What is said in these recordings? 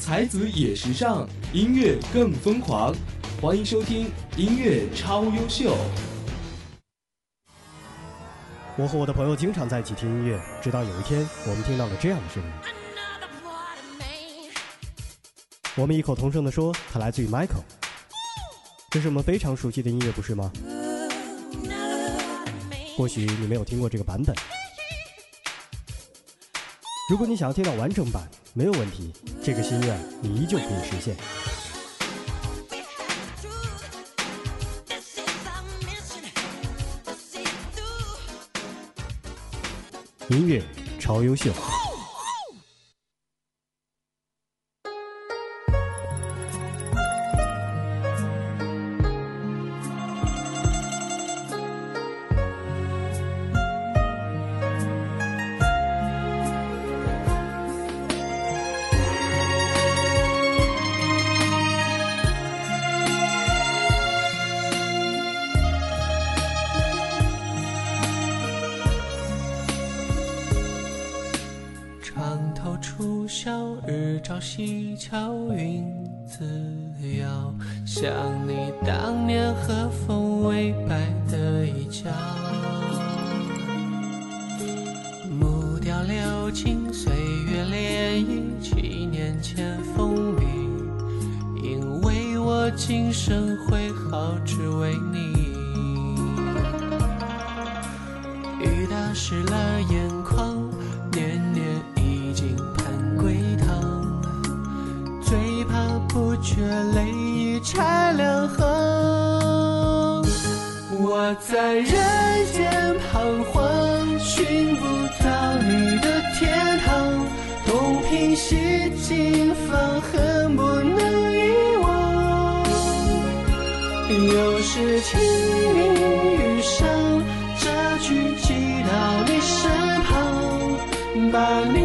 才子也时尚，音乐更疯狂。欢迎收听音乐超优秀。我和我的朋友经常在一起听音乐，直到有一天，我们听到了这样的声音。我们异口同声地说，它来自于 Michael。这是我们非常熟悉的音乐，不是吗？或许你没有听过这个版本。如果你想要听到完整版，没有问题，这个心愿你依旧可以实现。音乐超优秀。我在人间彷徨，寻不到你的天堂。东拼西凑，放恨不能遗忘。又是清明雨上，这句寄到你身旁，把你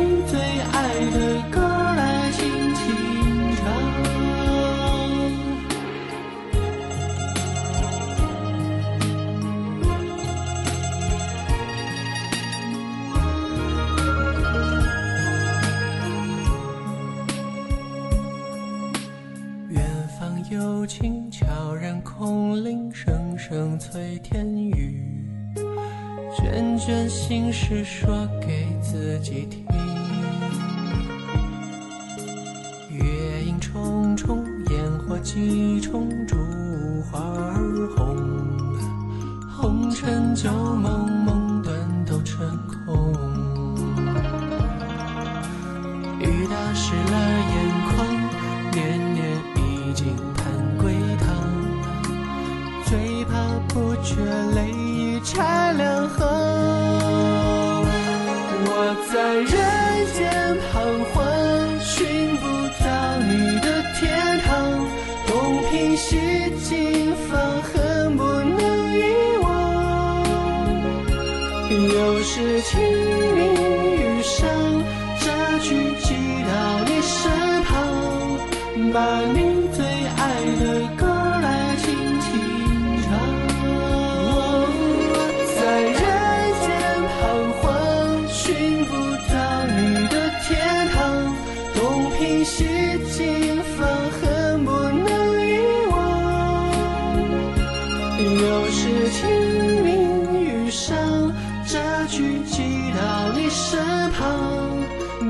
铃声声催天雨，卷卷心事说给自己听。月影重重，烟火几重，烛花儿红，红尘旧梦，梦断都成空。却泪已拆是情分恨不能遗忘。又是清明雨上，这句寄到你身旁，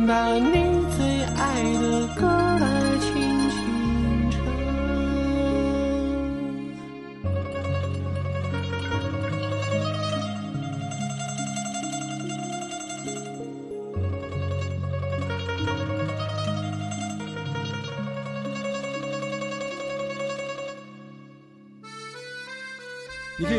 把你最爱的歌。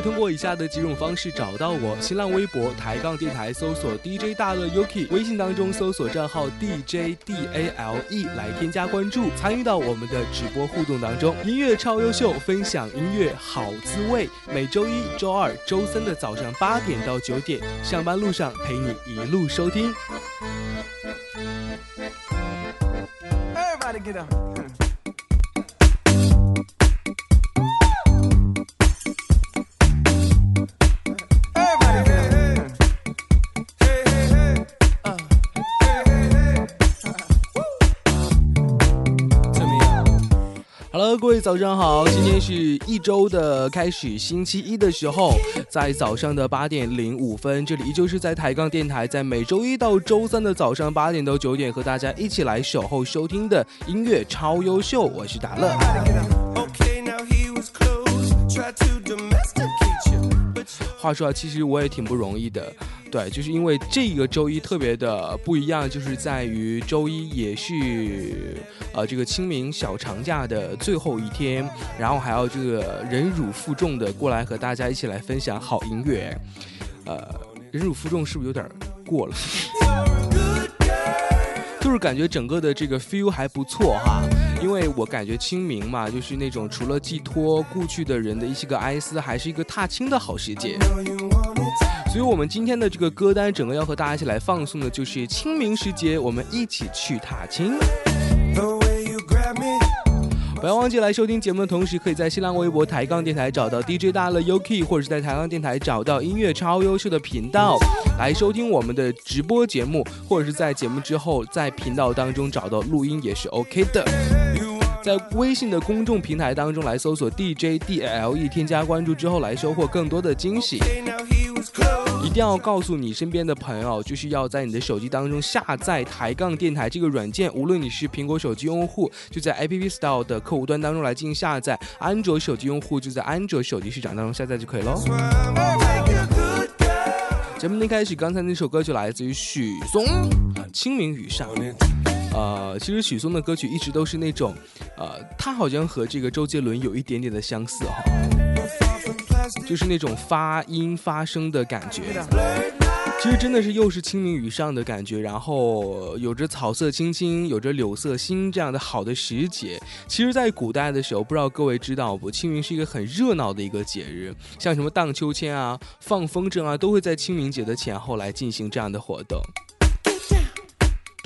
通过以下的几种方式找到我：新浪微博抬杠电台搜索 DJ 大乐 Yuki，微信当中搜索账号 DJDALE 来添加关注，参与到我们的直播互动当中。音乐超优秀，分享音乐好滋味。每周一、周二、周三的早上八点到九点，上班路上陪你一路收听。早上好！今天是一周的开始，星期一的时候，在早上的八点零五分，这里依旧是在抬杠电台，在每周一到周三的早上八点到九点，和大家一起来守候收听的音乐超优秀，我是达乐。话说啊，其实我也挺不容易的。对，就是因为这个周一特别的不一样，就是在于周一也是呃这个清明小长假的最后一天，然后还要这个忍辱负重的过来和大家一起来分享好音乐。呃，忍辱负重是不是有点过了？就是感觉整个的这个 feel 还不错哈，因为我感觉清明嘛，就是那种除了寄托故去的人的一些个哀思，还是一个踏青的好时节。所以，我们今天的这个歌单，整个要和大家一起来放送的，就是清明时节，我们一起去踏青。不要忘记来收听节目的同时，可以在新浪微博抬杠电台找到 DJ 大乐 uki 或者是在抬杠电台找到音乐超优秀的频道来收听我们的直播节目，或者是在节目之后在频道当中找到录音也是 OK 的。在微信的公众平台当中来搜索 DJ DLE，添加关注之后来收获更多的惊喜。一定要告诉你身边的朋友，就是要在你的手机当中下载抬杠电台这个软件。无论你是苹果手机用户，就在 App Store 的客户端当中来进行下载；安卓手机用户就在安卓手机市场当中下载就可以喽。节目一开始，刚才那首歌就来自于许嵩，《清明雨上》。呃，其实许嵩的歌曲一直都是那种，呃，他好像和这个周杰伦有一点点的相似哈，就是那种发音发声的感觉。其实真的是又是清明雨上的感觉，然后有着草色青青，有着柳色新这样的好的时节。其实，在古代的时候，不知道各位知道不？清明是一个很热闹的一个节日，像什么荡秋千啊、放风筝啊，都会在清明节的前后来进行这样的活动。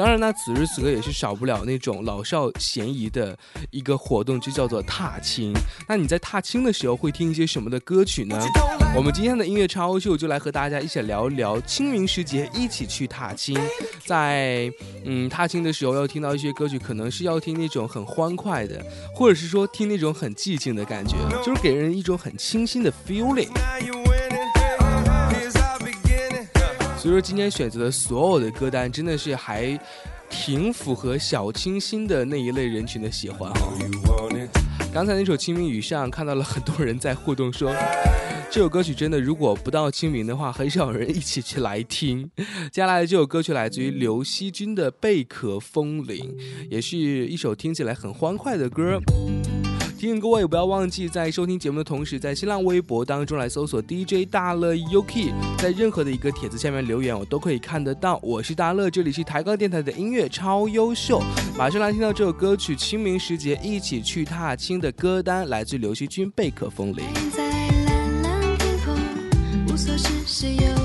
当然呢，此时此刻也是少不了那种老少咸宜的一个活动，就叫做踏青。那你在踏青的时候会听一些什么的歌曲呢？我们今天的音乐超秀就来和大家一起聊一聊清明时节一起去踏青。在嗯踏青的时候要听到一些歌曲，可能是要听那种很欢快的，或者是说听那种很寂静的感觉，就是给人一种很清新的 feeling。所以说今天选择的所有的歌单真的是还挺符合小清新的那一类人群的喜欢哈。刚才那首《清明雨上》看到了很多人在互动说，这首歌曲真的如果不到清明的话，很少有人一起去来听。接下来的这首歌曲来自于刘惜君的《贝壳风铃》，也是一首听起来很欢快的歌。提醒各位不要忘记，在收听节目的同时，在新浪微博当中来搜索 DJ 大乐 UK，在任何的一个帖子下面留言，我都可以看得到。我是大乐，这里是抬高电台的音乐超优秀。马上来听到这首歌曲《清明时节一起去踏青》的歌单，来自刘惜君《贝壳风铃》。明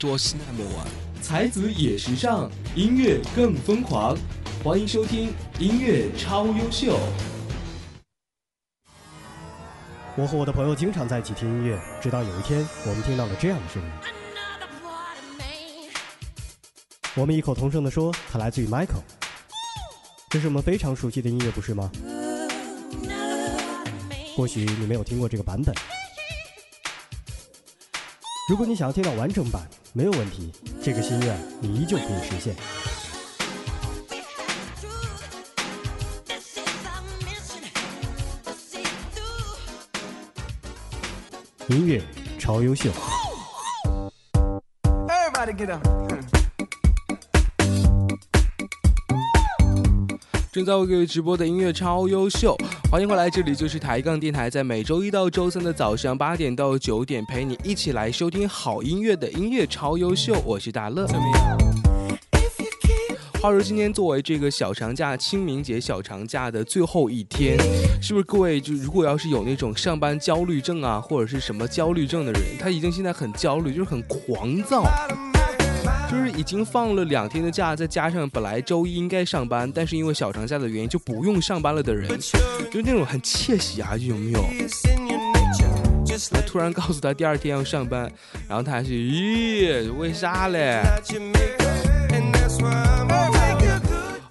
多西那么晚。才子也时尚，音乐更疯狂。欢迎收听音乐超优秀。我和我的朋友经常在一起听音乐，直到有一天，我们听到了这样的声音。我们异口同声地说，它来自于 Michael。这是我们非常熟悉的音乐，不是吗？或许你没有听过这个版本。如果你想要听到完整版，没有问题，这个心愿你依旧可以实现。音乐超优秀。Everybody get up. 正在为各位直播的音乐超优秀，欢迎回来，这里就是抬杠电台，在每周一到周三的早上八点到九点，陪你一起来收听好音乐的音乐超优秀，我是大乐。话说今天作为这个小长假、清明节小长假的最后一天，是不是各位就如果要是有那种上班焦虑症啊，或者是什么焦虑症的人，他已经现在很焦虑，就是很狂躁。就是已经放了两天的假，再加上本来周一应该上班，但是因为小长假的原因就不用上班了的人，就是那种很窃喜啊，就有没有？他突然告诉他第二天要上班，然后他还是咦，为啥嘞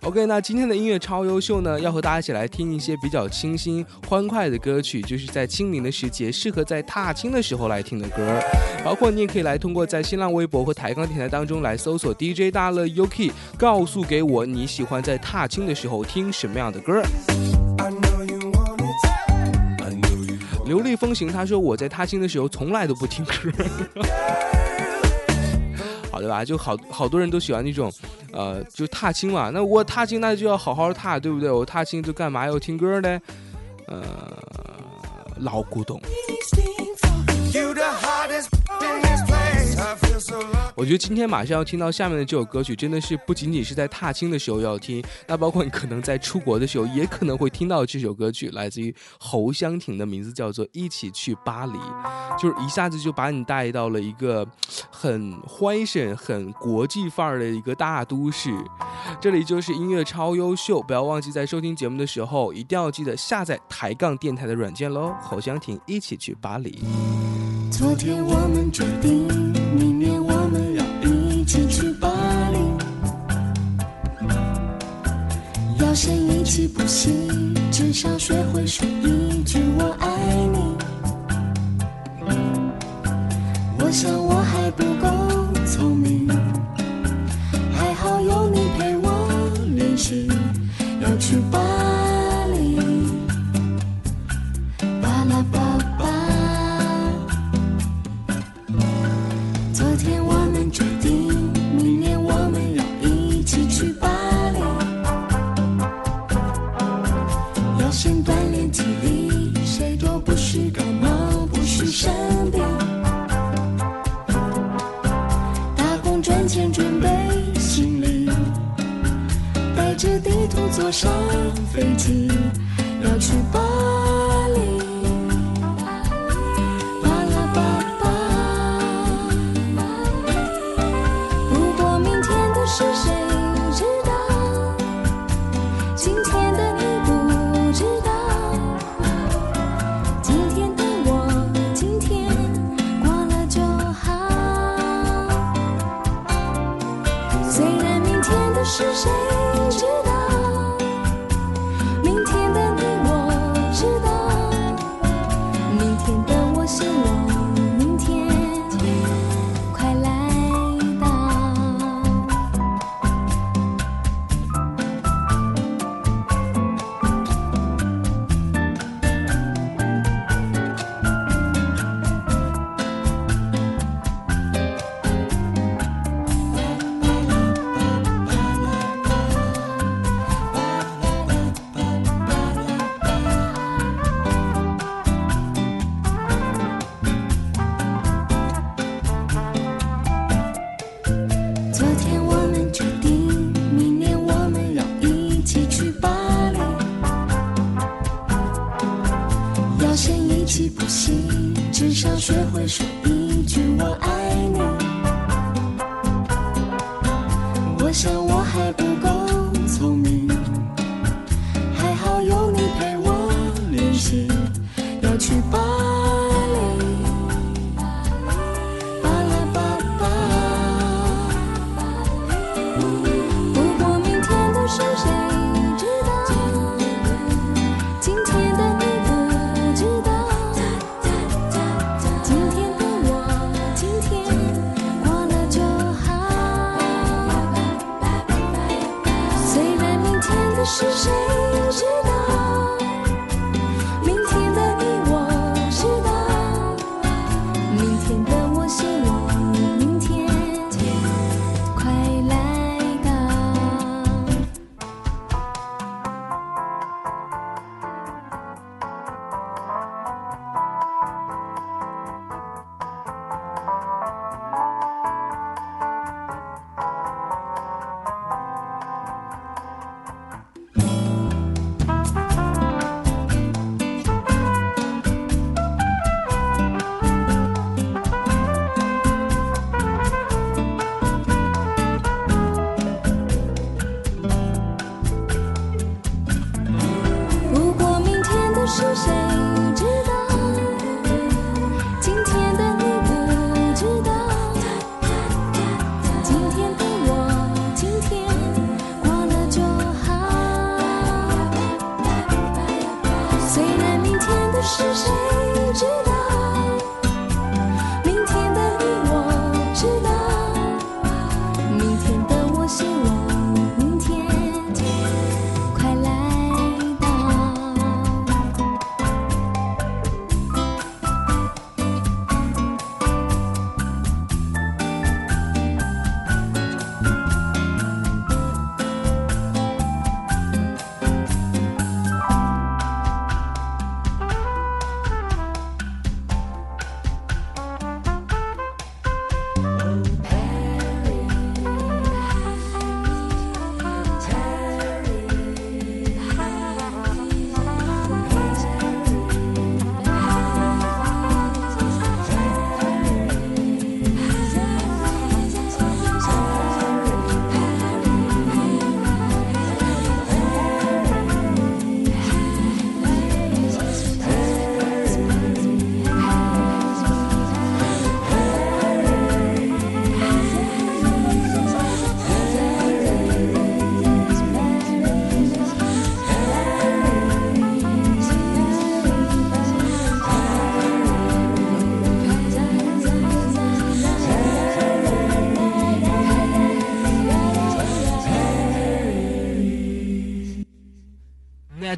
？OK，那今天的音乐超优秀呢，要和大家一起来听一些比较清新欢快的歌曲，就是在清明的时节，适合在踏青的时候来听的歌。包括你也可以来通过在新浪微博和抬杠电台当中来搜索 DJ 大乐 Yuki，告诉给我你喜欢在踏青的时候听什么样的歌。流利风行，他说我在踏青的时候从来都不听歌。对吧，就好好多人都喜欢那种，呃，就踏青嘛。那我踏青那就要好好踏，对不对？我踏青就干嘛要听歌呢？呃，老古董。我觉得今天马上要听到下面的这首歌曲，真的是不仅仅是在踏青的时候要听，那包括你可能在出国的时候，也可能会听到这首歌曲，来自于侯湘婷的名字叫做《一起去巴黎》，就是一下子就把你带到了一个很欢神、很国际范儿的一个大都市。这里就是音乐超优秀，不要忘记在收听节目的时候，一定要记得下载抬杠电台的软件喽。侯湘婷，《一起去巴黎》。昨天我们决定，明年我们要一起去巴黎。要先一起补习，至少学会说一句我爱你。我想我还不够聪明，还好有你陪我练习，要去巴坐上飞机，要去巴黎。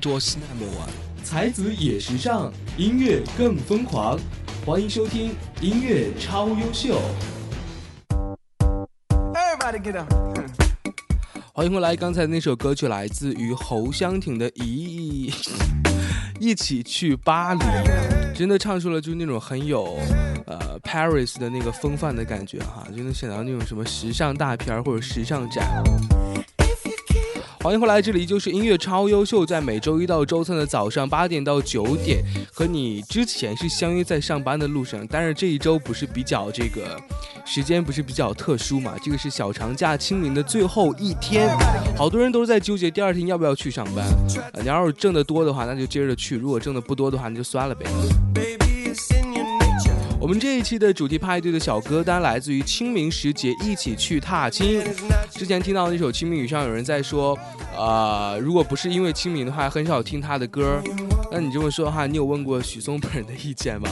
着是那么晚，才子也时尚，音乐更疯狂。欢迎收听音乐超优秀。Everybody get up. 欢迎回来，刚才那首歌曲来自于侯湘婷的《一一起去巴黎》，真的唱出了就是那种很有呃 Paris 的那个风范的感觉哈，就能想到那种什么时尚大片儿或者时尚展。欢迎回来，这里就是音乐超优秀，在每周一到周三的早上八点到九点，和你之前是相约在上班的路上，但是这一周不是比较这个时间不是比较特殊嘛？这个是小长假清明的最后一天，好多人都是在纠结第二天要不要去上班。你要是挣得多的话，那就接着去；如果挣得不多的话，那就算了呗。我们这一期的主题派对的小歌单来自于清明时节一起去踏青。之前听到那首《清明雨上》，有人在说，呃，如果不是因为清明的话，很少听他的歌。那你这么说的话，你有问过许嵩本人的意见吗？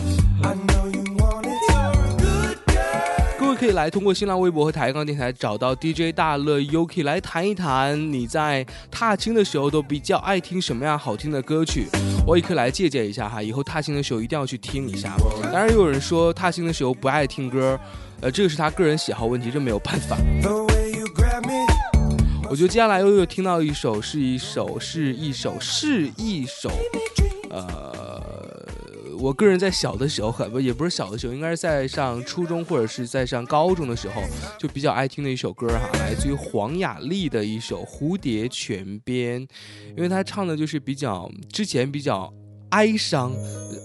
可以来通过新浪微博和抬杠电台找到 DJ 大乐 Yuki 来谈一谈你在踏青的时候都比较爱听什么样好听的歌曲，我也可以来借鉴一下哈，以后踏青的时候一定要去听一下。当然，有人说踏青的时候不爱听歌，呃，这个是他个人喜好问题，这没有办法。我觉得接下来又又听到一首是一首是一首是一首，呃，我个人在小的时候，很不也不是小的时候，应该是在上初中或者是在上高中的时候，就比较爱听的一首歌哈，来自于黄雅莉的一首《蝴蝶泉边》，因为她唱的就是比较之前比较哀伤，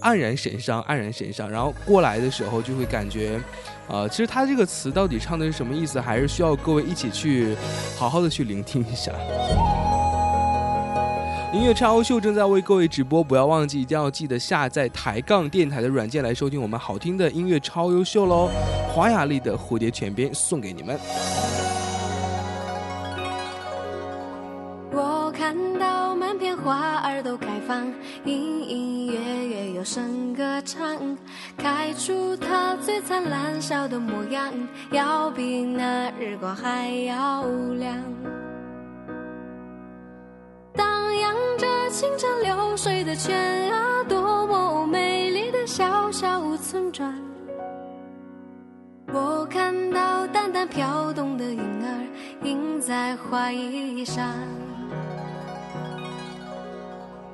黯然神伤，黯然神伤，然后过来的时候就会感觉。呃，其实他这个词到底唱的是什么意思，还是需要各位一起去好好的去聆听一下。音乐超秀正在为各位直播，不要忘记，一定要记得下载抬杠电台的软件来收听我们好听的音乐超优秀喽！华雅丽的《蝴蝶泉边》送给你们。我看到满片花儿都开放，隐隐约约有声歌唱，开出它最灿烂笑的模样，要比那日光还要亮。荡漾着清澈流水的泉啊，多么美丽的小小村庄。我看到淡淡飘动的云儿，映在花衣上。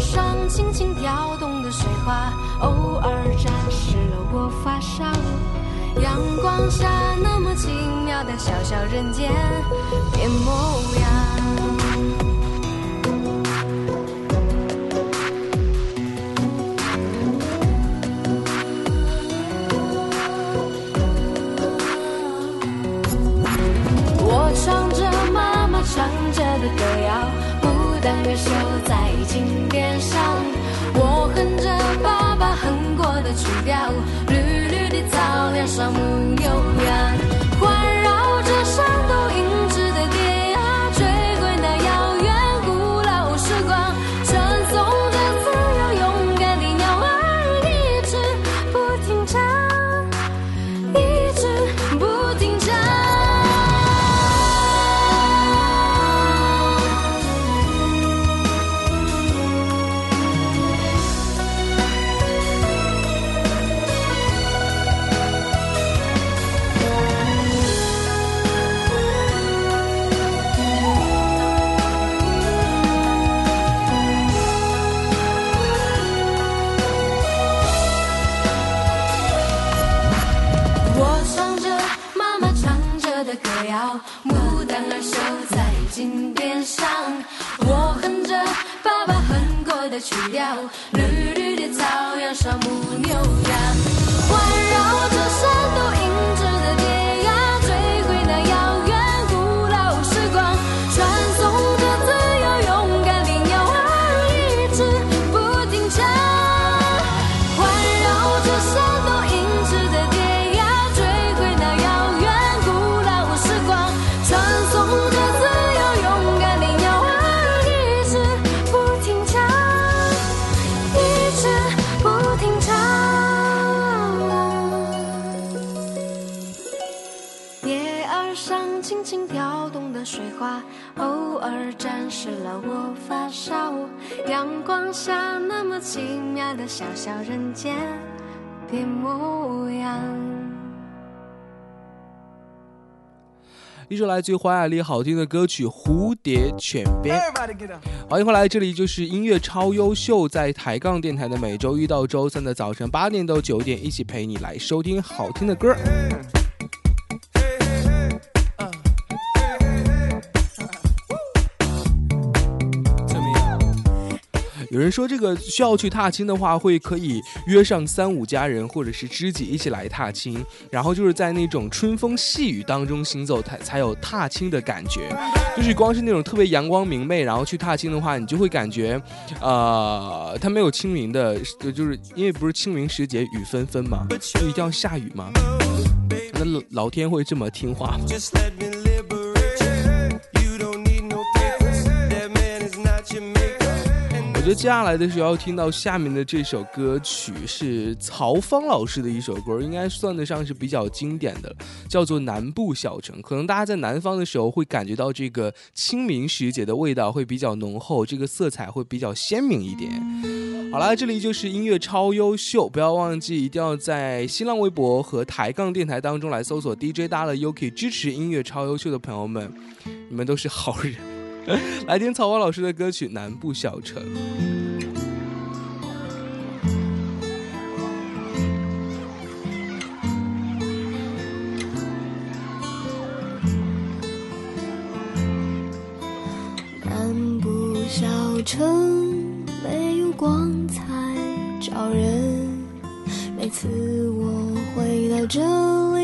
上轻轻跳动的水花，偶尔沾湿了我发梢。阳光下那么奇妙的小小人间变模样。我唱着妈妈唱着的歌谣，牡丹儿绣在襟边上。我哼着爸爸哼过的曲调，绿绿的草原上牧牛羊，哼过阳光下那么奇妙的小小人间变模样。一首来自于黄雅莉好听的歌曲《蝴蝶犬边》。欢迎回来，这里就是音乐超优秀，在抬杠电台的每周一到周三的早晨八点到九点，一起陪你来收听好听的歌。有人说这个需要去踏青的话，会可以约上三五家人或者是知己一起来踏青，然后就是在那种春风细雨当中行走，才才有踏青的感觉。就是光是那种特别阳光明媚，然后去踏青的话，你就会感觉，呃，它没有清明的，就就是因为不是清明时节雨纷纷嘛，就一定要下雨嘛。那老天会这么听话吗？我觉得接下来的时候要听到下面的这首歌曲是曹芳老师的一首歌，应该算得上是比较经典的，叫做《南部小城》。可能大家在南方的时候会感觉到这个清明时节的味道会比较浓厚，这个色彩会比较鲜明一点。好啦，这里就是音乐超优秀，不要忘记一定要在新浪微博和抬杠电台当中来搜索 DJ 大乐 Yuki，支持音乐超优秀的朋友们，你们都是好人。来听曹芳老师的歌曲《南部小城》。南部小城没有光彩照人，每次我回到这里，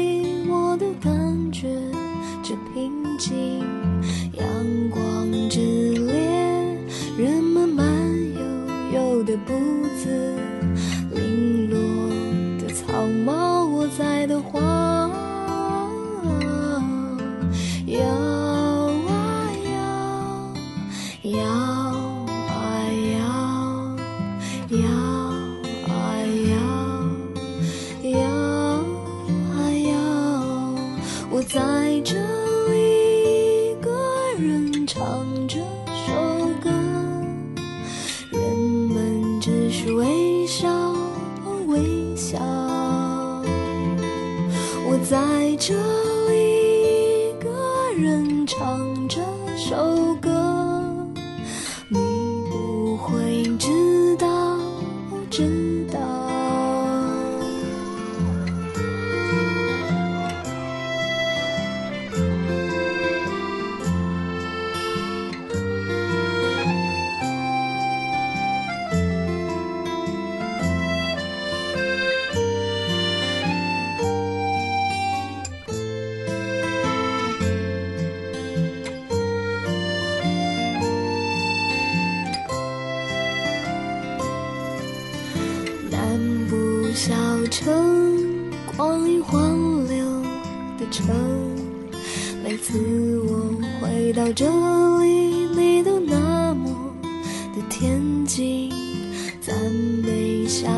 城。每次我回到这里，你都那么的恬静，赞美夏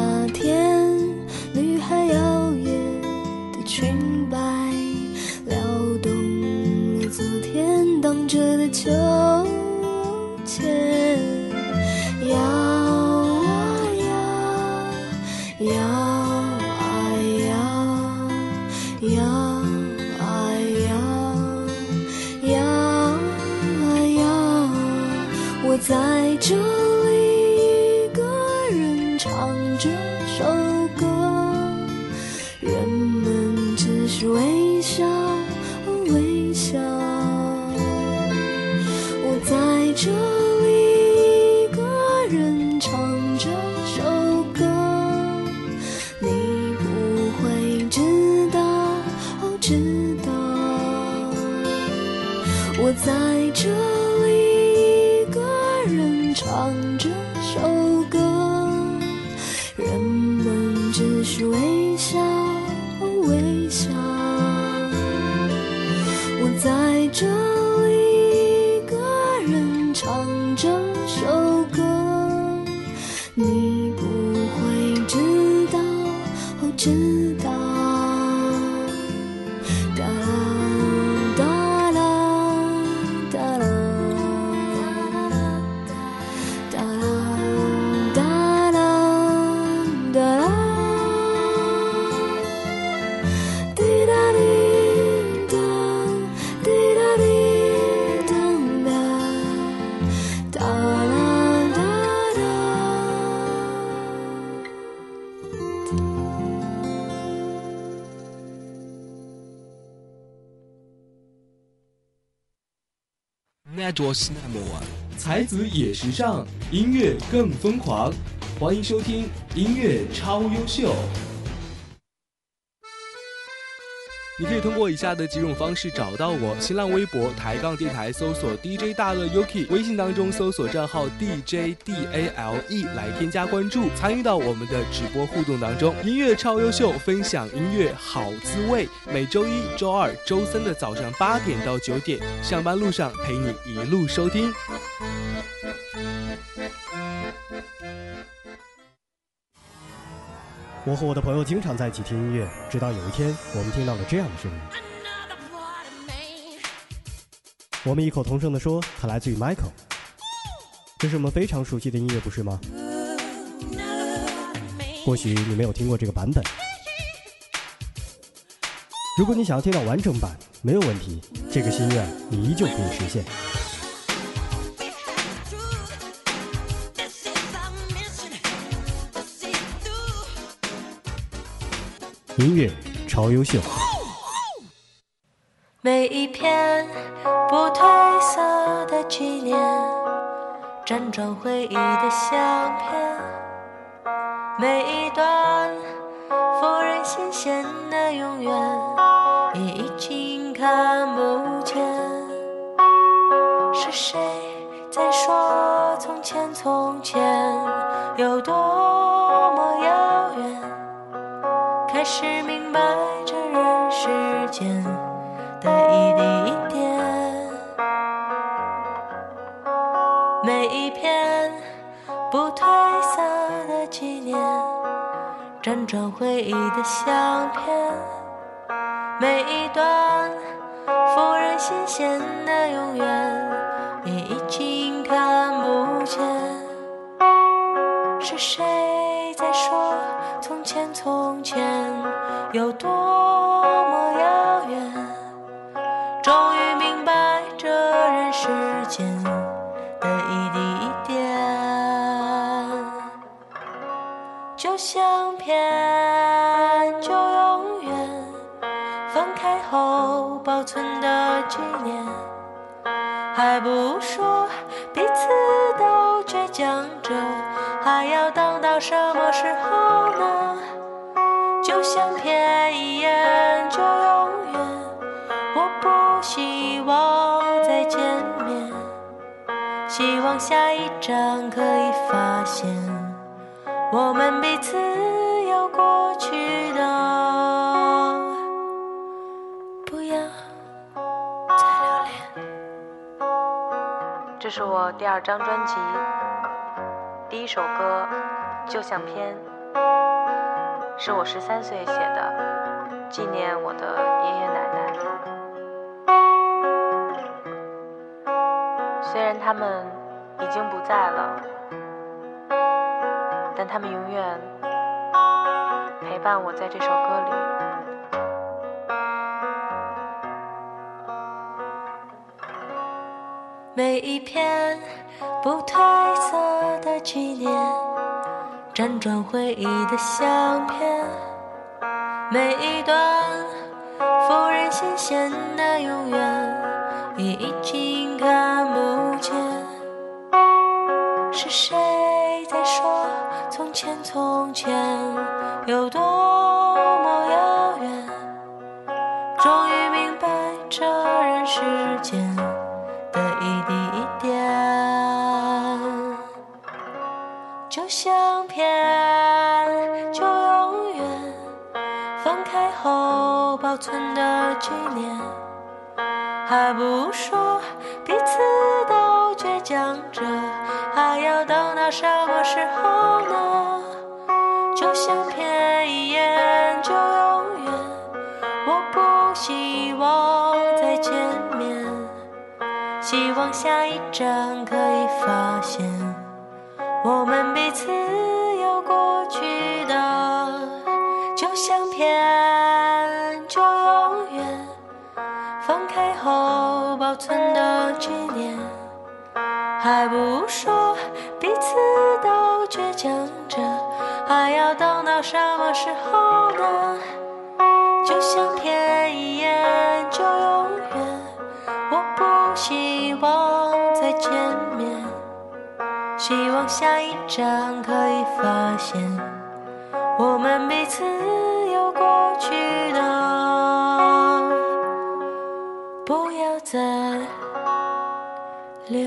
That was number one。才子也时尚，音乐更疯狂。欢迎收听音乐超优秀。你可以通过以下的几种方式找到我：新浪微博抬杠电台搜索 DJ 大乐 Yuki，微信当中搜索账号 DJ DALE 来添加关注，参与到我们的直播互动当中。音乐超优秀，分享音乐好滋味。每周一、周二、周三的早上八点到九点，上班路上陪你一路收听。我和我的朋友经常在一起听音乐，直到有一天，我们听到了这样的声音。我们异口同声地说，它来自于 Michael。这是我们非常熟悉的音乐，不是吗？或许你没有听过这个版本。如果你想要听到完整版，没有问题，这个心愿你依旧可以实现。音乐超优秀。每一片不褪色的纪念，辗转回忆的相片，每一段否认新鲜的永远，也已经看不见。是谁在说从前从前不褪色的纪念，辗转回忆的相片，每一段忽然新鲜的永远，你已经看不见。是谁在说从前从前有多就像瞥一眼就永远，我不希望再见面，希望下一站可以发现我们彼此有过去的，不要再留恋。这是我第二张专辑，第一首歌《就像片》。是我十三岁写的，纪念我的爷爷奶奶。虽然他们已经不在了，但他们永远陪伴我在这首歌里。每一片不褪色的纪念。辗转回忆的相片，每一段富人新鲜的永远，也已经看不见。是谁在说从前从前有多还不说彼此都倔强着，还要等到什么时候呢？就像片一眼就永远，我不希望再见面，希望下一站可以发现。我们彼此有过去的，就像片存的纪念，还不说彼此都倔强着，还要等到什么时候呢？就像天一眼就永远，我不希望再见面。希望下一站可以发现，我们彼此有过去不要再留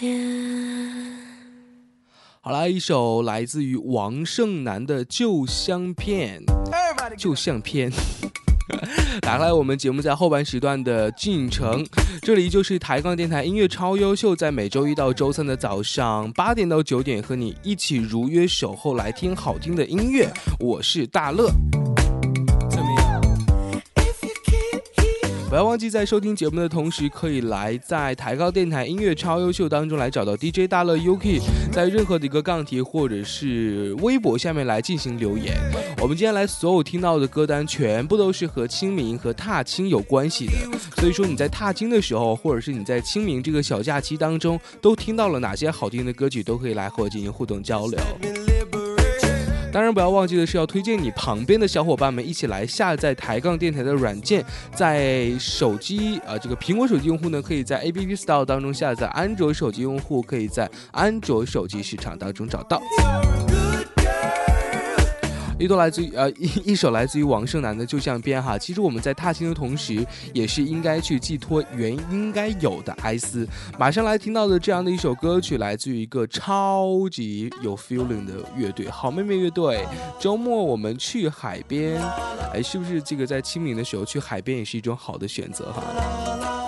恋。好啦，一首来自于王胜男的《旧相片》，旧相片。打开我们节目在后半时段的进程，这里就是抬杠电台音乐超优秀，在每周一到周三的早上八点到九点，和你一起如约守候来听好听的音乐。我是大乐。不要忘记在收听节目的同时，可以来在抬高电台音乐超优秀当中来找到 DJ 大乐 UK，在任何的一个杠题或者是微博下面来进行留言。我们今天来所有听到的歌单全部都是和清明和踏青有关系的，所以说你在踏青的时候，或者是你在清明这个小假期当中，都听到了哪些好听的歌曲，都可以来和我进行互动交流。当然，不要忘记的是要推荐你旁边的小伙伴们一起来下载抬杠电台的软件，在手机呃这个苹果手机用户呢，可以在 App Store 当中下载；安卓手机用户可以在安卓手机市场当中找到。一段来自于呃一一首来自于王胜男的《旧相片》哈，其实我们在踏青的同时，也是应该去寄托原应该有的哀思。马上来听到的这样的一首歌曲，来自于一个超级有 feeling 的乐队——好妹妹乐队。周末我们去海边，哎，是不是这个在清明的时候去海边也是一种好的选择哈？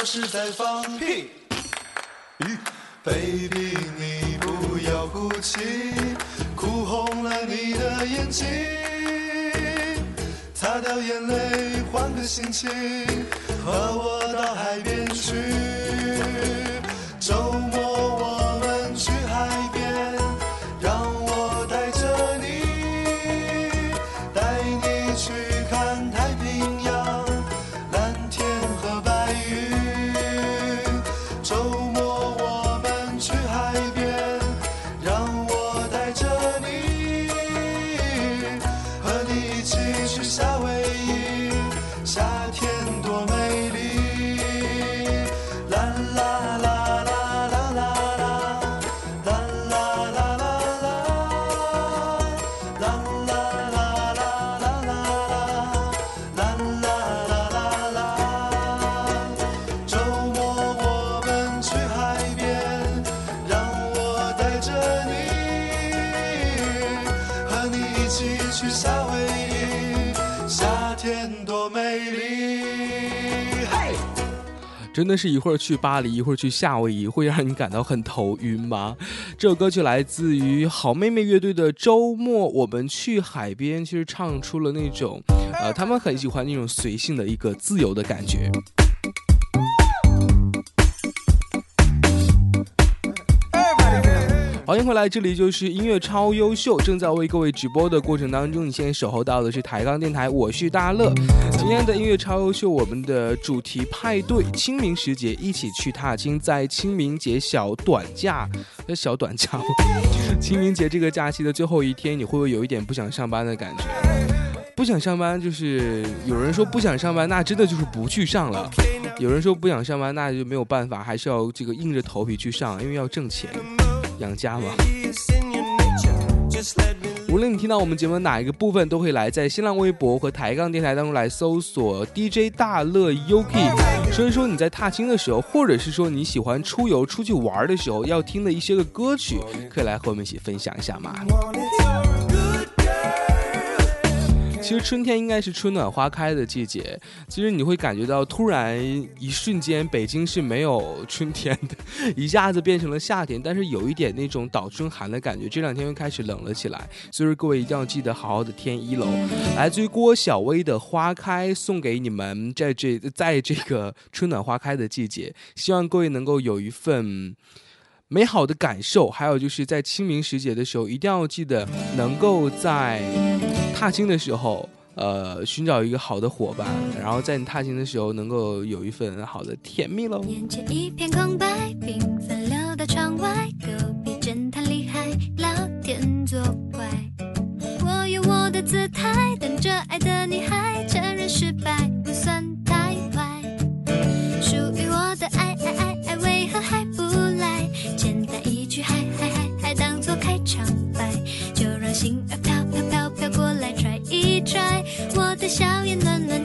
我是在放屁。baby，你不要哭泣，哭红了你的眼睛，擦掉眼泪，换个心情，和我真的是一会儿去巴黎，一会儿去夏威夷，会让你感到很头晕吗？这首歌曲来自于好妹妹乐队的《周末我们去海边》，其实唱出了那种，呃，他们很喜欢那种随性的一个自由的感觉。欢迎回来，这里就是音乐超优秀，正在为各位直播的过程当中，你现在守候到的是抬杠电台，我是大乐。今天的音乐超优秀，我们的主题派对，清明时节一起去踏青，在清明节小短假，呃小短假吗，清明节这个假期的最后一天，你会不会有一点不想上班的感觉？不想上班，就是有人说不想上班，那真的就是不去上了；有人说不想上班，那就没有办法，还是要这个硬着头皮去上，因为要挣钱。养家嘛。无论你听到我们节目哪一个部分，都可以来在新浪微博和抬杠电台当中来搜索 DJ 大乐 uki 说一说你在踏青的时候，或者是说你喜欢出游出去玩的时候要听的一些个歌曲，可以来和我们一起分享一下嘛。其实春天应该是春暖花开的季节，其实你会感觉到突然一瞬间北京是没有春天的，一下子变成了夏天，但是有一点那种倒春寒的感觉。这两天又开始冷了起来，所以说各位一定要记得好好的添衣喽。来自于郭小薇的《花开》送给你们，在这在这个春暖花开的季节，希望各位能够有一份。美好的感受，还有就是在清明时节的时候，一定要记得能够在踏青的时候，呃，寻找一个好的伙伴，然后在你踏青的时候能够有一份好的甜蜜喽。眼前一片空白，缤纷流到窗外，隔壁侦探厉害，老天作怪。我有我的姿态，等着爱的女孩承认失败我的笑颜暖暖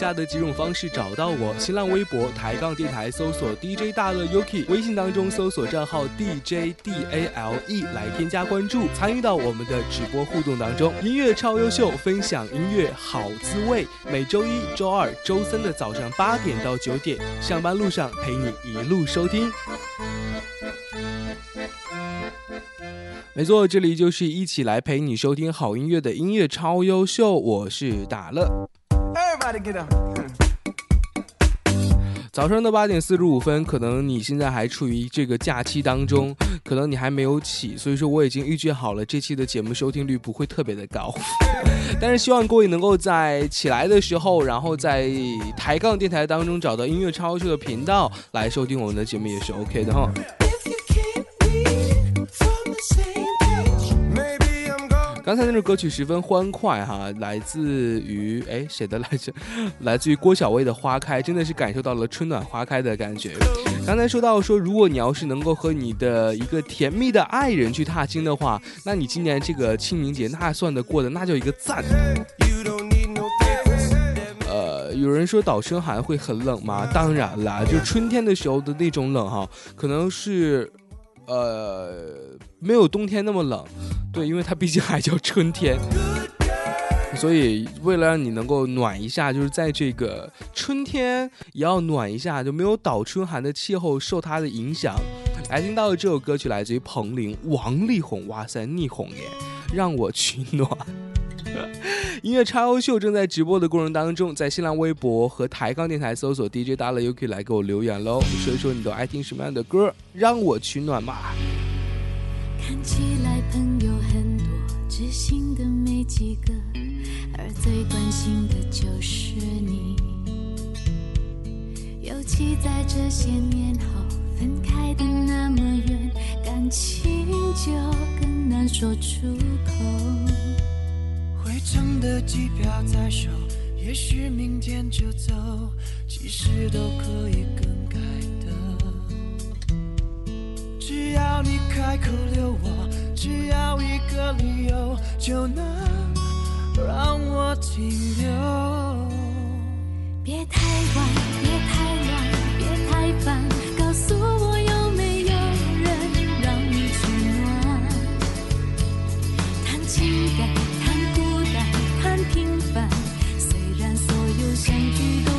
下的几种方式找到我：新浪微博抬杠电台搜索 DJ 大乐 Yuki，微信当中搜索账号 DJ DALE 来添加关注，参与到我们的直播互动当中。音乐超优秀，分享音乐好滋味。每周一、周二、周三的早上八点到九点，上班路上陪你一路收听。没错，这里就是一起来陪你收听好音乐的音乐超优秀，我是大乐。早上的八点四十五分，可能你现在还处于这个假期当中，可能你还没有起，所以说我已经预计好了这期的节目收听率不会特别的高，但是希望各位能够在起来的时候，然后在抬杠电台当中找到音乐超秀的频道来收听我们的节目也是 OK 的哈。刚才那首歌曲十分欢快哈，来自于哎谁的来着？来自于郭小薇的《花开》，真的是感受到了春暖花开的感觉。刚才说到说，如果你要是能够和你的一个甜蜜的爱人去踏青的话，那你今年这个清明节那算得过的，那叫一个赞。呃，有人说倒春寒会很冷吗？当然啦，就春天的时候的那种冷哈，可能是呃没有冬天那么冷，对，因为它毕竟还叫春天。所以，为了让你能够暖一下，就是在这个春天也要暖一下，就没有倒春寒的气候受它的影响。来听到的这首歌曲来自于彭羚、王力宏，哇塞，逆红耶，让我取暖。音乐超优秀正在直播的过程当中，在新浪微博和抬杠电台搜索 DJ 大乐 UK 来给我留言喽，说一说你都爱听什么样的歌，让我取暖嘛。看起来朋友很多，知心的没几个，而最关心的就是你。尤其在这些年后，分开的那么远，感情就更难说出口。回程的机票在手，也许明天就走，其实都可以更要你开口留我，只要一个理由，就能让我停留。别太晚，别太乱，别太烦，告诉我有没有人让你取暖？谈情感，谈孤单，谈平凡，虽然所有相聚都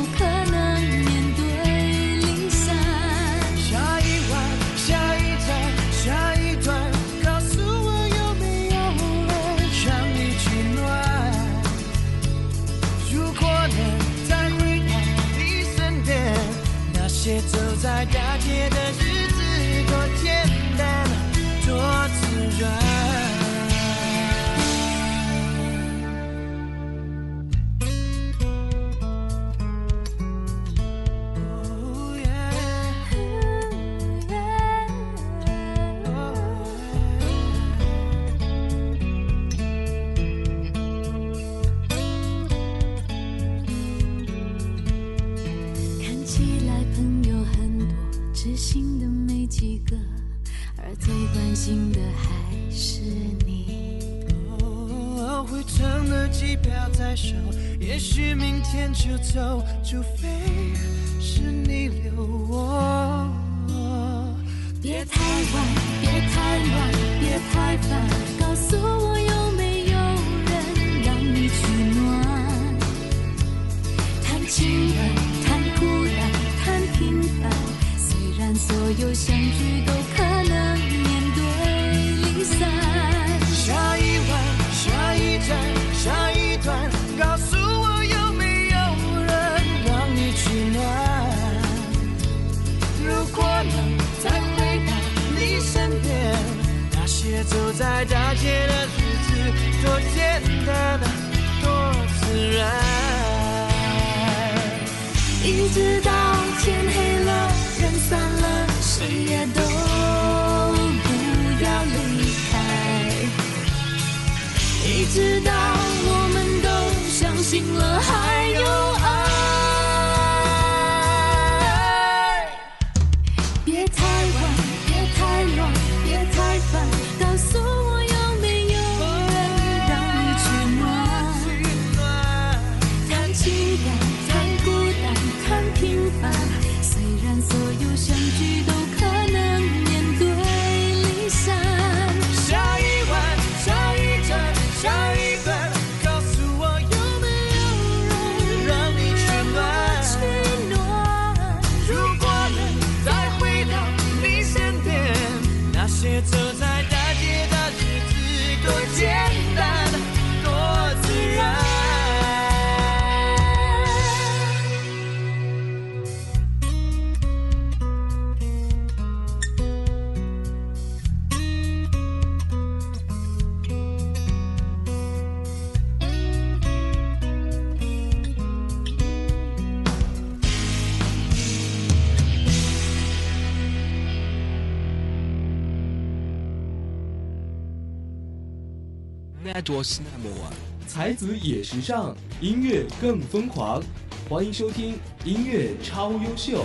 也许明天就走，除非是你留我。别太晚，别太乱，别太烦，告诉我有没有人让你取暖？谈情感，谈孤单，谈平凡，虽然所有相聚都走在大街的日子，多简单，多自然。一直到天黑了，人散了，谁也都不要离开。一直到我们都相信了还才子也时尚，音乐更疯狂。欢迎收听音乐超优秀。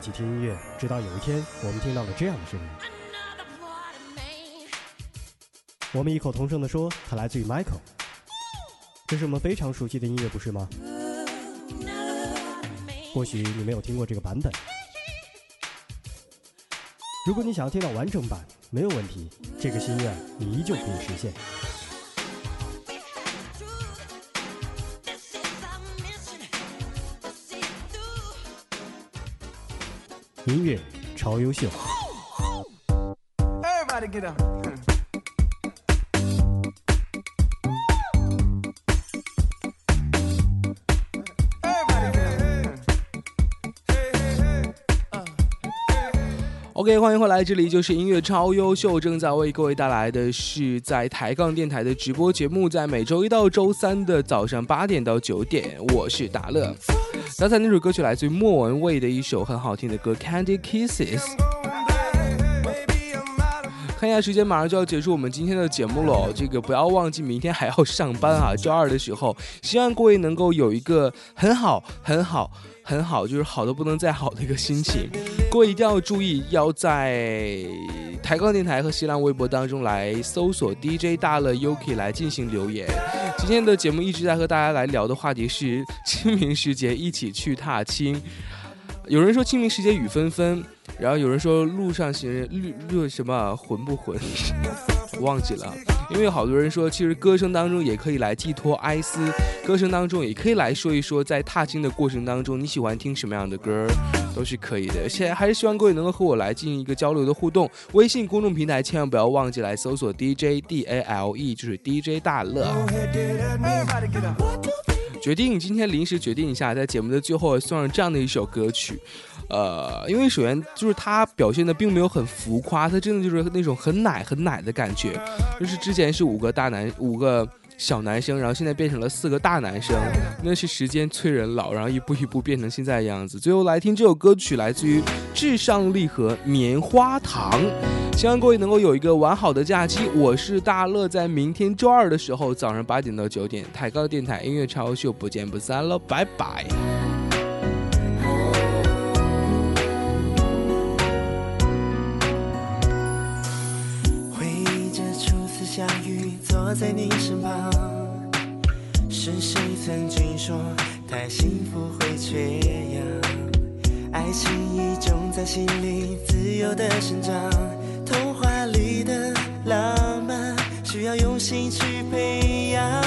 一起听音乐，直到有一天，我们听到了这样的声音。我们异口同声地说，它来自于 Michael。这是我们非常熟悉的音乐，不是吗？或许你没有听过这个版本。如果你想要听到完整版，没有问题，这个心愿你依旧可以实现。音乐超优秀。Everybody get up. OK，欢迎回来，这里就是音乐超优秀，正在为各位带来的是在抬杠电台的直播节目，在每周一到周三的早上八点到九点，我是达乐。刚才那首歌曲来自于莫文蔚的一首很好听的歌《Candy Kisses》。看一下时间，马上就要结束我们今天的节目了。这个不要忘记，明天还要上班啊！周二的时候，希望各位能够有一个很好、很好、很好，就是好的不能再好的一个心情。各位一定要注意，要在抬杠电台和新浪微博当中来搜索 DJ 大乐 Yuki 来进行留言。今天的节目一直在和大家来聊的话题是清明时节一起去踏青。有人说清明时节雨纷纷，然后有人说路上行人绿绿什么魂不魂，忘记了。因为有好多人说，其实歌声当中也可以来寄托哀思，歌声当中也可以来说一说，在踏青的过程当中，你喜欢听什么样的歌，都是可以的。现在还是希望各位能够和我来进行一个交流的互动。微信公众平台千万不要忘记来搜索 DJ D A L E，就是 DJ 大乐。决定今天临时决定一下，在节目的最后送上这样的一首歌曲，呃，因为首先就是他表现的并没有很浮夸，他真的就是那种很奶很奶的感觉，就是之前是五个大男五个小男生，然后现在变成了四个大男生，那是时间催人老，然后一步一步变成现在的样子。最后来听这首歌曲，来自于至上励合《棉花糖》。希望各位能够有一个完好的假期。我是大乐，在明天周二的时候早上八点到九点，抬高电台音乐超秀，不见不散喽，拜拜。在你身旁，是谁曾经说太幸福会缺氧？爱情已种在心里，自由的生长。童话里的浪漫，需要用心去培养。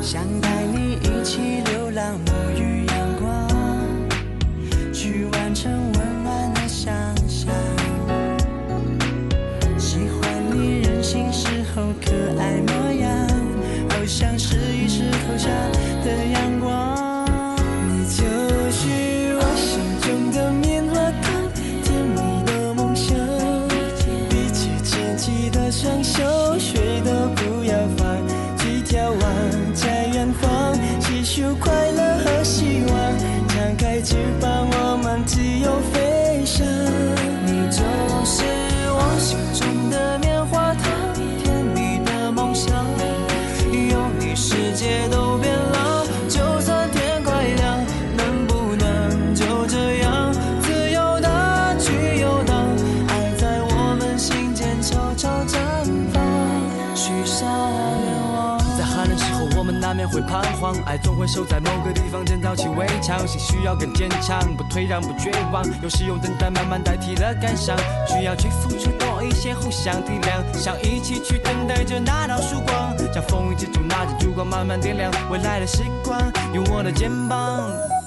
想带你一起流浪，沐浴阳光，去完成我留下的阳爱总会守在某个地方建造起围墙，心需要更坚强，不退让，不绝望。有时用等待慢慢代替了感伤，需要去付出多一些，互相体谅，想一起去等待着那道曙光，像风雨之中拿着烛光慢慢点亮未来的时光，有我的肩膀。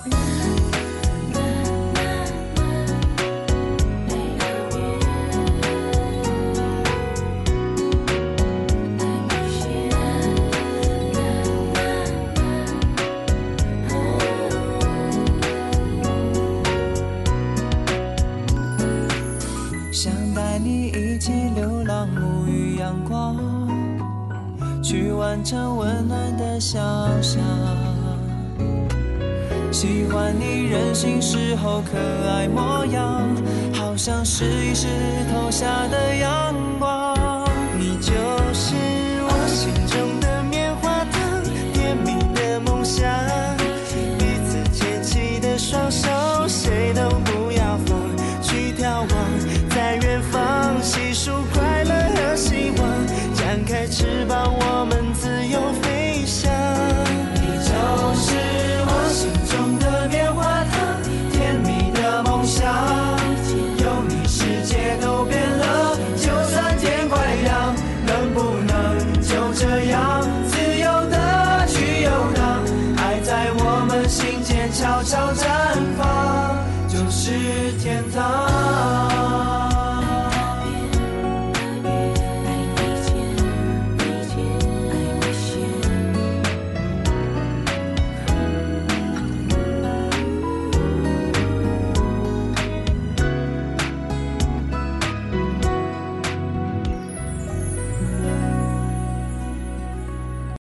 可爱